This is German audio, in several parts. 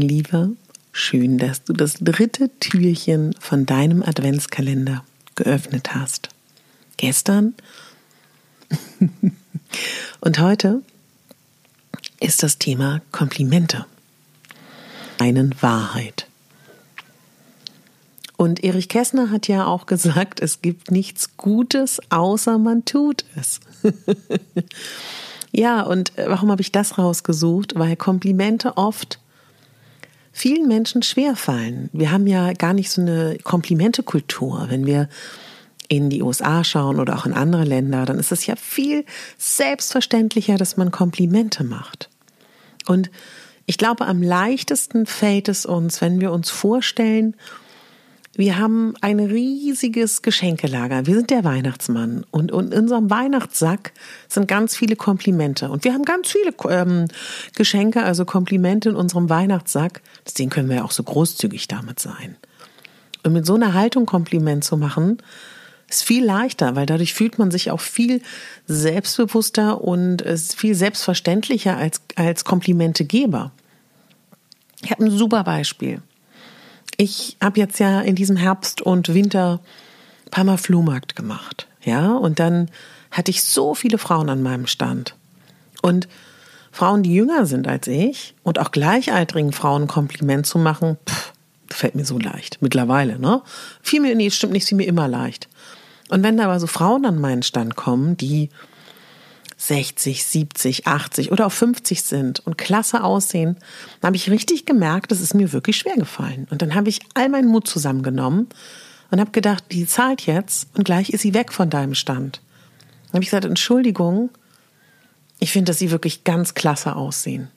Liebe, schön, dass du das dritte Türchen von deinem Adventskalender geöffnet hast. Gestern und heute ist das Thema Komplimente. Einen Wahrheit. Und Erich Kästner hat ja auch gesagt, es gibt nichts Gutes, außer man tut es. ja, und warum habe ich das rausgesucht? Weil Komplimente oft vielen Menschen schwerfallen. Wir haben ja gar nicht so eine Komplimentekultur. Wenn wir in die USA schauen oder auch in andere Länder, dann ist es ja viel selbstverständlicher, dass man Komplimente macht. Und ich glaube, am leichtesten fällt es uns, wenn wir uns vorstellen, wir haben ein riesiges Geschenkelager. Wir sind der Weihnachtsmann. Und, in unserem Weihnachtssack sind ganz viele Komplimente. Und wir haben ganz viele ähm, Geschenke, also Komplimente in unserem Weihnachtssack. Deswegen können wir auch so großzügig damit sein. Und mit so einer Haltung Kompliment zu machen, ist viel leichter, weil dadurch fühlt man sich auch viel selbstbewusster und ist viel selbstverständlicher als, als Komplimentegeber. Ich habe ein super Beispiel. Ich habe jetzt ja in diesem Herbst und Winter ein paar Mal Flohmarkt gemacht. Ja, und dann hatte ich so viele Frauen an meinem Stand. Und Frauen, die jünger sind als ich und auch gleichaltrigen Frauen ein Kompliment zu machen, pff, fällt mir so leicht. Mittlerweile, ne? Fiel mir, nee, stimmt nicht, fiel mir immer leicht. Und wenn da aber so Frauen an meinen Stand kommen, die 60, 70, 80 oder auch 50 sind und klasse aussehen, habe ich richtig gemerkt, das ist mir wirklich schwer gefallen. Und dann habe ich all meinen Mut zusammengenommen und habe gedacht, die zahlt jetzt und gleich ist sie weg von deinem Stand. Dann habe ich gesagt, Entschuldigung, ich finde, dass sie wirklich ganz klasse aussehen.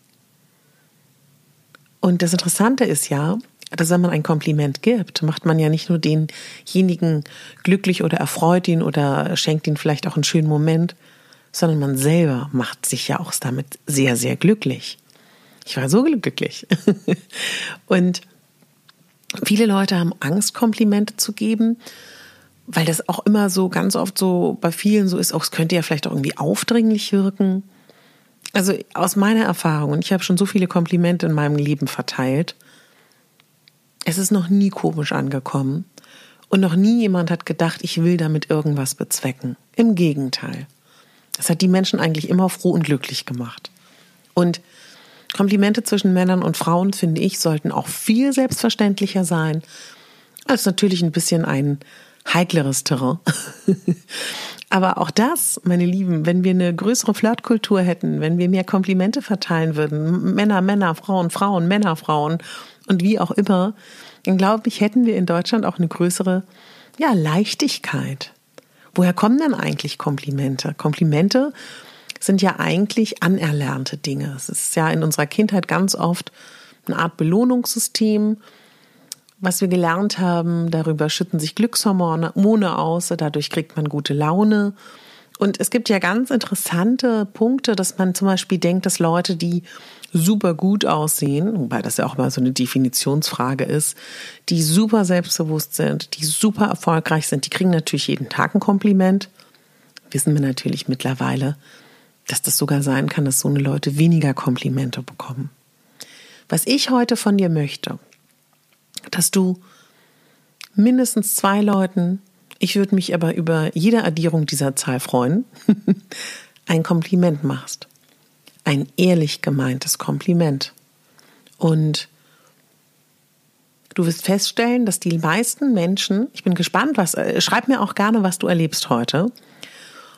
Und das Interessante ist ja, dass wenn man ein Kompliment gibt, macht man ja nicht nur denjenigen glücklich oder erfreut ihn oder schenkt ihn vielleicht auch einen schönen Moment, sondern man selber macht sich ja auch damit sehr, sehr glücklich. Ich war so glücklich. Und viele Leute haben Angst, Komplimente zu geben, weil das auch immer so ganz oft so bei vielen so ist, auch es könnte ja vielleicht auch irgendwie aufdringlich wirken. Also aus meiner Erfahrung, und ich habe schon so viele Komplimente in meinem Leben verteilt, es ist noch nie komisch angekommen und noch nie jemand hat gedacht, ich will damit irgendwas bezwecken. Im Gegenteil. Das hat die Menschen eigentlich immer froh und glücklich gemacht. Und Komplimente zwischen Männern und Frauen, finde ich, sollten auch viel selbstverständlicher sein, als natürlich ein bisschen ein heikleres Terrain. Aber auch das, meine Lieben, wenn wir eine größere Flirtkultur hätten, wenn wir mehr Komplimente verteilen würden, Männer, Männer, Frauen, Frauen, Männer, Frauen und wie auch immer, dann glaube ich, hätten wir in Deutschland auch eine größere ja, Leichtigkeit. Woher kommen denn eigentlich Komplimente? Komplimente sind ja eigentlich anerlernte Dinge. Es ist ja in unserer Kindheit ganz oft eine Art Belohnungssystem, was wir gelernt haben. Darüber schütten sich Glückshormone aus, dadurch kriegt man gute Laune. Und es gibt ja ganz interessante Punkte, dass man zum Beispiel denkt, dass Leute, die super gut aussehen, wobei das ja auch mal so eine Definitionsfrage ist, die super selbstbewusst sind, die super erfolgreich sind, die kriegen natürlich jeden Tag ein Kompliment. Wissen wir natürlich mittlerweile, dass das sogar sein kann, dass so eine Leute weniger Komplimente bekommen. Was ich heute von dir möchte, dass du mindestens zwei Leuten, ich würde mich aber über jede Addierung dieser Zahl freuen, ein Kompliment machst. Ein ehrlich gemeintes Kompliment. Und du wirst feststellen, dass die meisten Menschen, ich bin gespannt, was, äh, schreib mir auch gerne, was du erlebst heute,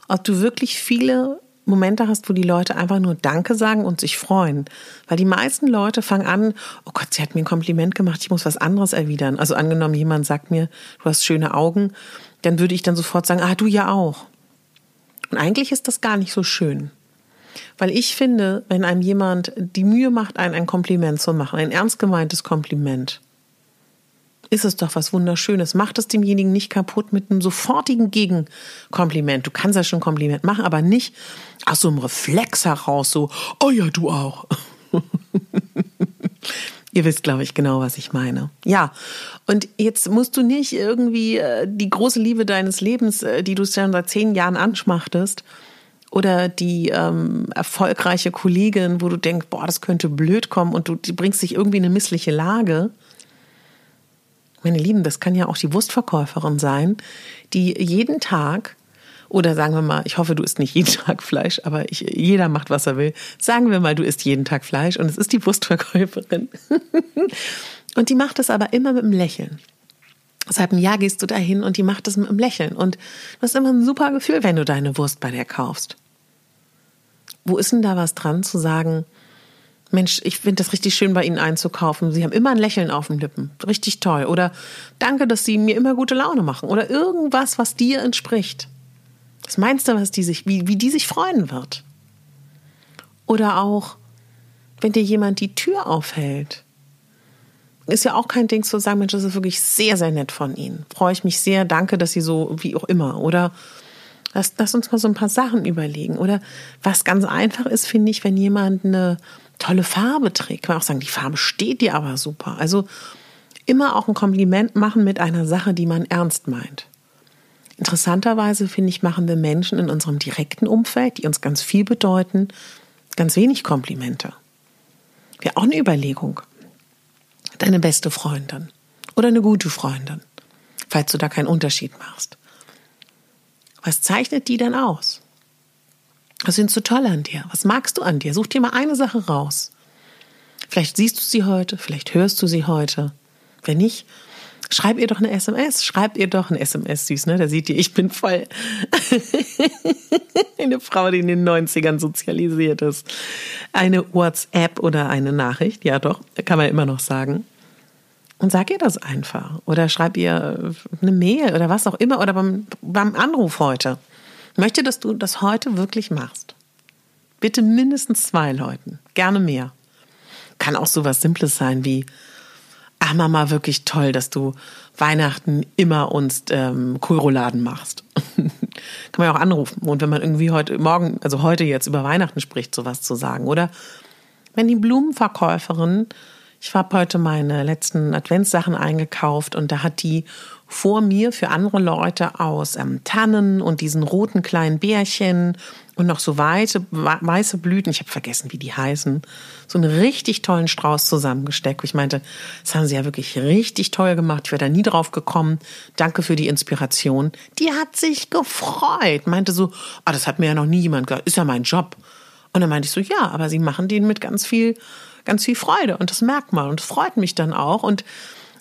ob du wirklich viele Momente hast, wo die Leute einfach nur Danke sagen und sich freuen. Weil die meisten Leute fangen an, oh Gott, sie hat mir ein Kompliment gemacht, ich muss was anderes erwidern. Also angenommen, jemand sagt mir, du hast schöne Augen, dann würde ich dann sofort sagen, ah, du ja auch. Und eigentlich ist das gar nicht so schön. Weil ich finde, wenn einem jemand die Mühe macht, einen ein Kompliment zu machen, ein ernst gemeintes Kompliment, ist es doch was Wunderschönes. Macht es demjenigen nicht kaputt mit einem sofortigen Gegenkompliment. Du kannst ja schon ein Kompliment machen, aber nicht aus so einem Reflex heraus, so, oh ja, du auch. Ihr wisst, glaube ich, genau, was ich meine. Ja, und jetzt musst du nicht irgendwie äh, die große Liebe deines Lebens, äh, die du schon seit zehn Jahren anschmachtest, oder die ähm, erfolgreiche Kollegin, wo du denkst, boah, das könnte blöd kommen und du bringst dich irgendwie in eine missliche Lage, meine Lieben, das kann ja auch die Wurstverkäuferin sein, die jeden Tag oder sagen wir mal, ich hoffe, du isst nicht jeden Tag Fleisch, aber ich, jeder macht, was er will. Sagen wir mal, du isst jeden Tag Fleisch und es ist die Wurstverkäuferin. und die macht es aber immer mit einem Lächeln. Seit einem Jahr gehst du dahin und die macht es mit einem Lächeln. Und du hast immer ein super Gefühl, wenn du deine Wurst bei der kaufst. Wo ist denn da was dran zu sagen, Mensch, ich finde das richtig schön, bei Ihnen einzukaufen. Sie haben immer ein Lächeln auf den Lippen. Richtig toll. Oder danke, dass Sie mir immer gute Laune machen. Oder irgendwas, was dir entspricht. Was meinst du, was die sich, wie, wie die sich freuen wird? Oder auch, wenn dir jemand die Tür aufhält. Ist ja auch kein Ding zu sagen, Mensch, das ist wirklich sehr, sehr nett von Ihnen. Freue ich mich sehr, danke, dass Sie so, wie auch immer. Oder lass, lass uns mal so ein paar Sachen überlegen. Oder was ganz einfach ist, finde ich, wenn jemand eine tolle Farbe trägt. Kann man auch sagen, die Farbe steht dir aber super. Also immer auch ein Kompliment machen mit einer Sache, die man ernst meint. Interessanterweise, finde ich, machen wir Menschen in unserem direkten Umfeld, die uns ganz viel bedeuten, ganz wenig Komplimente. Wäre auch eine Überlegung. Deine beste Freundin oder eine gute Freundin, falls du da keinen Unterschied machst. Was zeichnet die denn aus? Was findest du toll an dir? Was magst du an dir? Such dir mal eine Sache raus. Vielleicht siehst du sie heute, vielleicht hörst du sie heute. Wenn nicht, schreib ihr doch eine SMS. Schreib ihr doch eine SMS, süß, ne? Da seht ihr, ich bin voll eine Frau, die in den 90ern sozialisiert ist. Eine WhatsApp oder eine Nachricht, ja doch, kann man immer noch sagen. Und sag ihr das einfach. Oder schreib ihr eine Mail oder was auch immer. Oder beim, beim Anruf heute. Möchte, dass du das heute wirklich machst. Bitte mindestens zwei Leuten, gerne mehr. Kann auch so was Simples sein wie, ach Mama, wirklich toll, dass du Weihnachten immer uns ähm, Kohlrouladen machst. Kann man ja auch anrufen. Und wenn man irgendwie heute, morgen, also heute jetzt über Weihnachten spricht, sowas zu sagen. Oder wenn die Blumenverkäuferin, ich habe heute meine letzten Adventssachen eingekauft und da hat die vor mir für andere Leute aus ähm, Tannen und diesen roten kleinen Bärchen und noch so weiße, weiße Blüten, ich habe vergessen, wie die heißen, so einen richtig tollen Strauß zusammengesteckt. Ich meinte, das haben sie ja wirklich richtig toll gemacht. Ich wäre da nie drauf gekommen. Danke für die Inspiration. Die hat sich gefreut. Meinte so, ah, das hat mir ja noch nie jemand gesagt. Ist ja mein Job. Und dann meinte ich so, ja, aber sie machen den mit ganz viel, ganz viel Freude. Und das merkt man. Und das freut mich dann auch. Und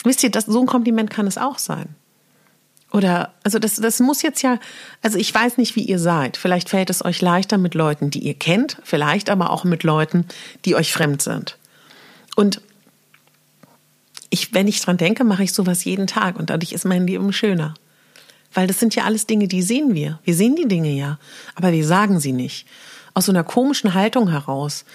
wisst ihr, das, so ein Kompliment kann es auch sein. Oder, also das, das muss jetzt ja, also ich weiß nicht, wie ihr seid. Vielleicht fällt es euch leichter mit Leuten, die ihr kennt, vielleicht aber auch mit Leuten, die euch fremd sind. Und ich, wenn ich dran denke, mache ich sowas jeden Tag und dadurch ist mein Leben schöner. Weil das sind ja alles Dinge, die sehen wir. Wir sehen die Dinge ja, aber wir sagen sie nicht. Aus so einer komischen Haltung heraus.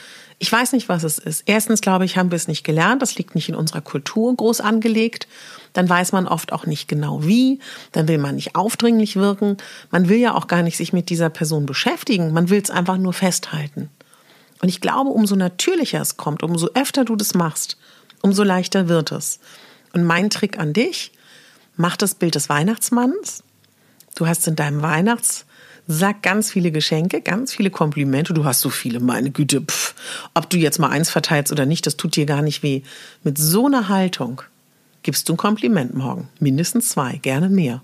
Ich weiß nicht, was es ist. Erstens, glaube ich, haben wir es nicht gelernt. Das liegt nicht in unserer Kultur groß angelegt. Dann weiß man oft auch nicht genau wie. Dann will man nicht aufdringlich wirken. Man will ja auch gar nicht sich mit dieser Person beschäftigen. Man will es einfach nur festhalten. Und ich glaube, umso natürlicher es kommt, umso öfter du das machst, umso leichter wird es. Und mein Trick an dich, mach das Bild des Weihnachtsmanns. Du hast in deinem Weihnachts Sag ganz viele Geschenke, ganz viele Komplimente. Du hast so viele, meine Güte. Pff, ob du jetzt mal eins verteilst oder nicht, das tut dir gar nicht weh. Mit so einer Haltung gibst du ein Kompliment morgen. Mindestens zwei, gerne mehr.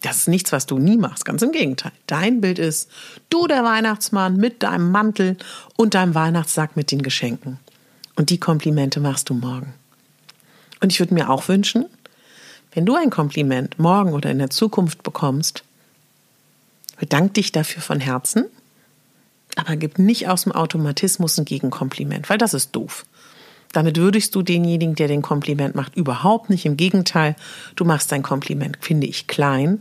Das ist nichts, was du nie machst. Ganz im Gegenteil. Dein Bild ist, du der Weihnachtsmann mit deinem Mantel und deinem Weihnachtssack mit den Geschenken. Und die Komplimente machst du morgen. Und ich würde mir auch wünschen, wenn du ein Kompliment morgen oder in der Zukunft bekommst, bedank dich dafür von Herzen, aber gib nicht aus dem Automatismus ein Gegenkompliment, weil das ist doof. Damit würdigst du denjenigen, der den Kompliment macht, überhaupt nicht. Im Gegenteil, du machst dein Kompliment, finde ich, klein.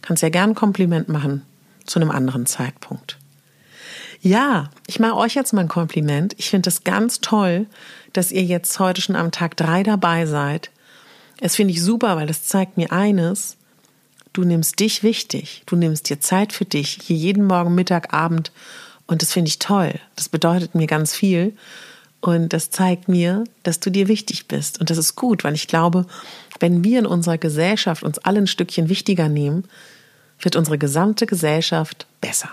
Kannst ja gern ein Kompliment machen zu einem anderen Zeitpunkt. Ja, ich mache euch jetzt mal ein Kompliment. Ich finde es ganz toll, dass ihr jetzt heute schon am Tag drei dabei seid. Es finde ich super, weil das zeigt mir eines. Du nimmst dich wichtig. Du nimmst dir Zeit für dich. Hier jeden Morgen, Mittag, Abend. Und das finde ich toll. Das bedeutet mir ganz viel. Und das zeigt mir, dass du dir wichtig bist. Und das ist gut, weil ich glaube, wenn wir in unserer Gesellschaft uns alle ein Stückchen wichtiger nehmen, wird unsere gesamte Gesellschaft besser.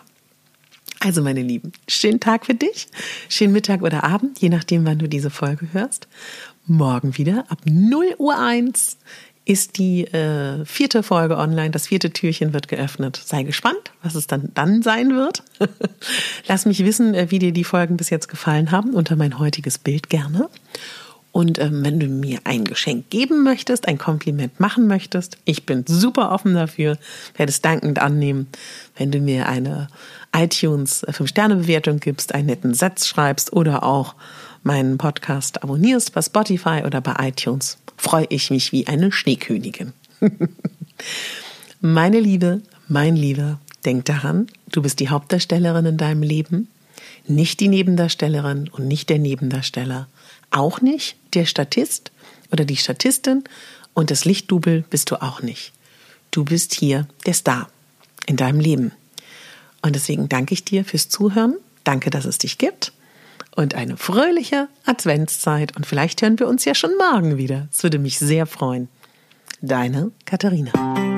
Also, meine Lieben, schönen Tag für dich, schönen Mittag oder Abend, je nachdem, wann du diese Folge hörst. Morgen wieder ab 0 Uhr 1 ist die äh, vierte Folge online. Das vierte Türchen wird geöffnet. Sei gespannt, was es dann dann sein wird. Lass mich wissen, äh, wie dir die Folgen bis jetzt gefallen haben, unter mein heutiges Bild gerne. Und ähm, wenn du mir ein Geschenk geben möchtest, ein Kompliment machen möchtest, ich bin super offen dafür, werde es dankend annehmen, wenn du mir eine iTunes 5-Sterne-Bewertung gibst, einen netten Satz schreibst oder auch meinen Podcast abonnierst bei Spotify oder bei iTunes freue ich mich wie eine Schneekönigin. Meine Liebe, mein Lieber, denk daran, du bist die Hauptdarstellerin in deinem Leben, nicht die Nebendarstellerin und nicht der Nebendarsteller, auch nicht der Statist oder die Statistin und das Lichtdubel bist du auch nicht. Du bist hier der Star in deinem Leben. Und deswegen danke ich dir fürs Zuhören. Danke, dass es dich gibt und eine fröhliche Adventszeit. Und vielleicht hören wir uns ja schon morgen wieder. Es würde mich sehr freuen. Deine Katharina.